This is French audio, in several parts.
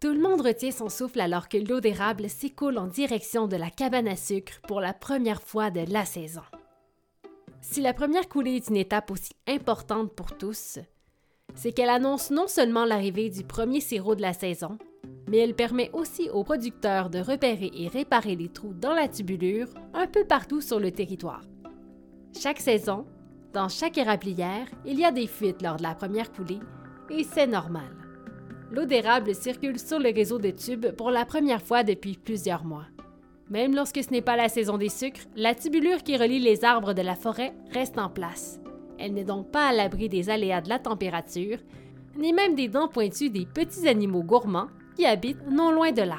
Tout le monde retient son souffle alors que l'eau d'érable s'écoule en direction de la cabane à sucre pour la première fois de la saison. Si la première coulée est une étape aussi importante pour tous, c'est qu'elle annonce non seulement l'arrivée du premier sirop de la saison, mais elle permet aussi aux producteurs de repérer et réparer les trous dans la tubulure un peu partout sur le territoire. Chaque saison, dans chaque érablière, il y a des fuites lors de la première coulée, et c'est normal. L'eau d'érable circule sur le réseau de tubes pour la première fois depuis plusieurs mois. Même lorsque ce n'est pas la saison des sucres, la tubulure qui relie les arbres de la forêt reste en place. Elle n'est donc pas à l'abri des aléas de la température, ni même des dents pointues des petits animaux gourmands qui habitent non loin de là.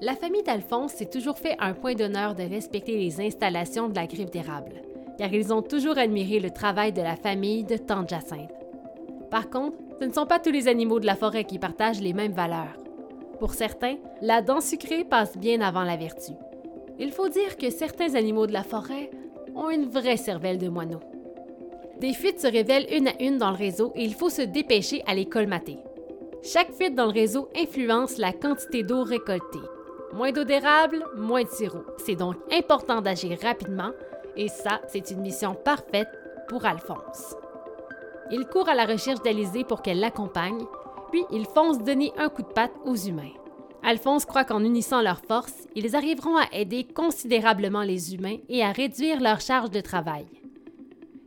La famille d'Alphonse s'est toujours fait un point d'honneur de respecter les installations de la griffe d'érable, car ils ont toujours admiré le travail de la famille de Tante Jacinthe. Par contre, ce ne sont pas tous les animaux de la forêt qui partagent les mêmes valeurs. Pour certains, la dent sucrée passe bien avant la vertu. Il faut dire que certains animaux de la forêt ont une vraie cervelle de moineau. Des fuites se révèlent une à une dans le réseau et il faut se dépêcher à les colmater. Chaque fuite dans le réseau influence la quantité d'eau récoltée. Moins d'eau d'érable, moins de sirop. C'est donc important d'agir rapidement et ça, c'est une mission parfaite pour Alphonse. Il court à la recherche d'Alizée pour qu'elle l'accompagne puis ils foncent donner un coup de patte aux humains. Alphonse croit qu'en unissant leurs forces, ils arriveront à aider considérablement les humains et à réduire leur charge de travail.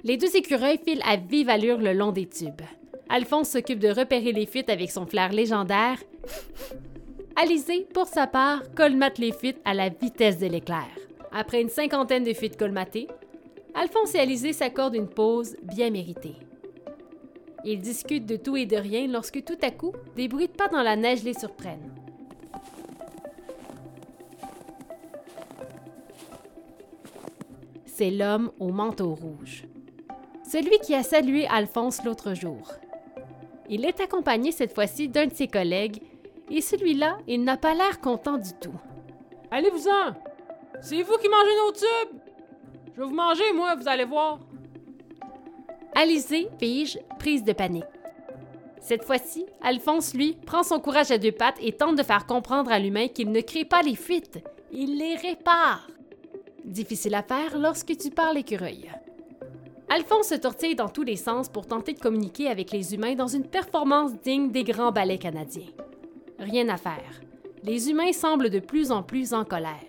Les deux écureuils filent à vive allure le long des tubes. Alphonse s'occupe de repérer les fuites avec son flair légendaire. Alizé, pour sa part, colmate les fuites à la vitesse de l'éclair. Après une cinquantaine de fuites colmatées, Alphonse et Alizé s'accordent une pause bien méritée. Ils discutent de tout et de rien lorsque tout à coup, des bruits de pas dans la neige les surprennent. C'est l'homme au manteau rouge. Celui qui a salué Alphonse l'autre jour. Il est accompagné cette fois-ci d'un de ses collègues, et celui-là, il n'a pas l'air content du tout. Allez-vous-en! C'est vous qui mangez nos tubes! Je vais vous manger, moi, vous allez voir! Alizée fige, prise de panique. Cette fois-ci, Alphonse, lui, prend son courage à deux pattes et tente de faire comprendre à l'humain qu'il ne crée pas les fuites, il les répare. Difficile à faire lorsque tu parles écureuil. Alphonse se tortille dans tous les sens pour tenter de communiquer avec les humains dans une performance digne des grands ballets canadiens. Rien à faire. Les humains semblent de plus en plus en colère.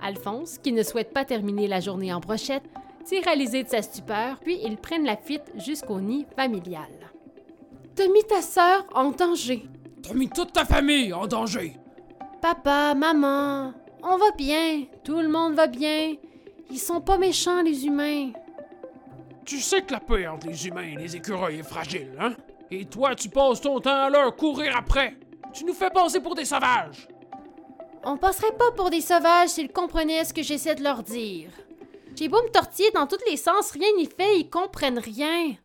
Alphonse, qui ne souhaite pas terminer la journée en brochette, tire de sa stupeur, puis ils prennent la fuite jusqu'au nid familial. T'as mis ta sœur en danger. T'as mis toute ta famille en danger. Papa, maman, on va bien. Tout le monde va bien. Ils sont pas méchants, les humains. Tu sais que la paix entre les humains et les écureuils est fragile, hein? Et toi, tu passes ton temps à leur courir après. Tu nous fais passer pour des sauvages. On passerait pas pour des sauvages s'ils comprenaient ce que j'essaie de leur dire. J'ai beau me tortiller dans tous les sens, rien n'y fait, ils comprennent rien.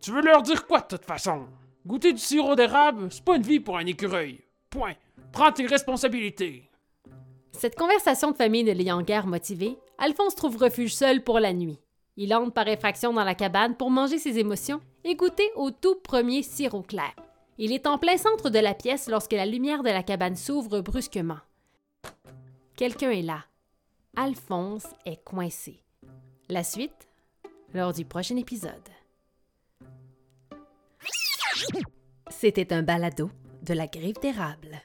Tu veux leur dire quoi de toute façon? Goûter du sirop d'érable, c'est pas une vie pour un écureuil. Point. Prends tes responsabilités. Cette conversation de famille ne l'ayant guère motivé, Alphonse trouve refuge seul pour la nuit. Il entre par effraction dans la cabane pour manger ses émotions et goûter au tout premier sirop clair. Il est en plein centre de la pièce lorsque la lumière de la cabane s'ouvre brusquement. Quelqu'un est là. Alphonse est coincé. La suite, lors du prochain épisode. C'était un balado de la griffe d'érable.